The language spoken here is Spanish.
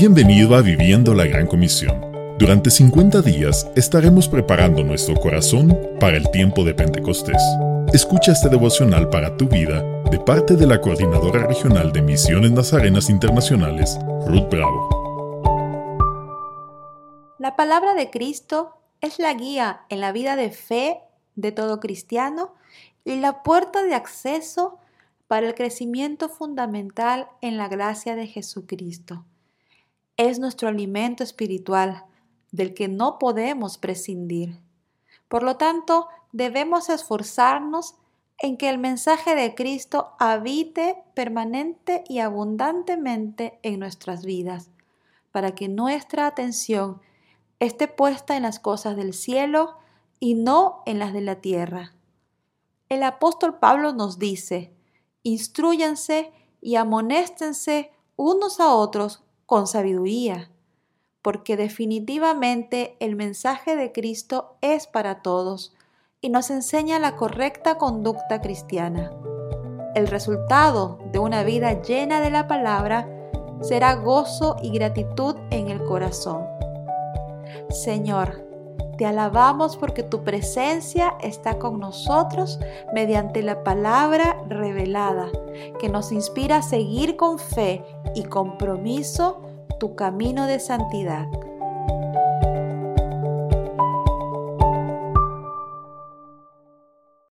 Bienvenido a Viviendo la Gran Comisión. Durante 50 días estaremos preparando nuestro corazón para el tiempo de Pentecostés. Escucha este devocional para tu vida de parte de la Coordinadora Regional de Misiones Nazarenas Internacionales, Ruth Bravo. La palabra de Cristo es la guía en la vida de fe de todo cristiano y la puerta de acceso para el crecimiento fundamental en la gracia de Jesucristo. Es nuestro alimento espiritual del que no podemos prescindir. Por lo tanto, debemos esforzarnos en que el mensaje de Cristo habite permanente y abundantemente en nuestras vidas, para que nuestra atención esté puesta en las cosas del cielo y no en las de la tierra. El apóstol Pablo nos dice, instruyanse y amonéstense unos a otros con sabiduría, porque definitivamente el mensaje de Cristo es para todos y nos enseña la correcta conducta cristiana. El resultado de una vida llena de la palabra será gozo y gratitud en el corazón. Señor, te alabamos porque tu presencia está con nosotros mediante la palabra revelada, que nos inspira a seguir con fe y compromiso tu camino de santidad.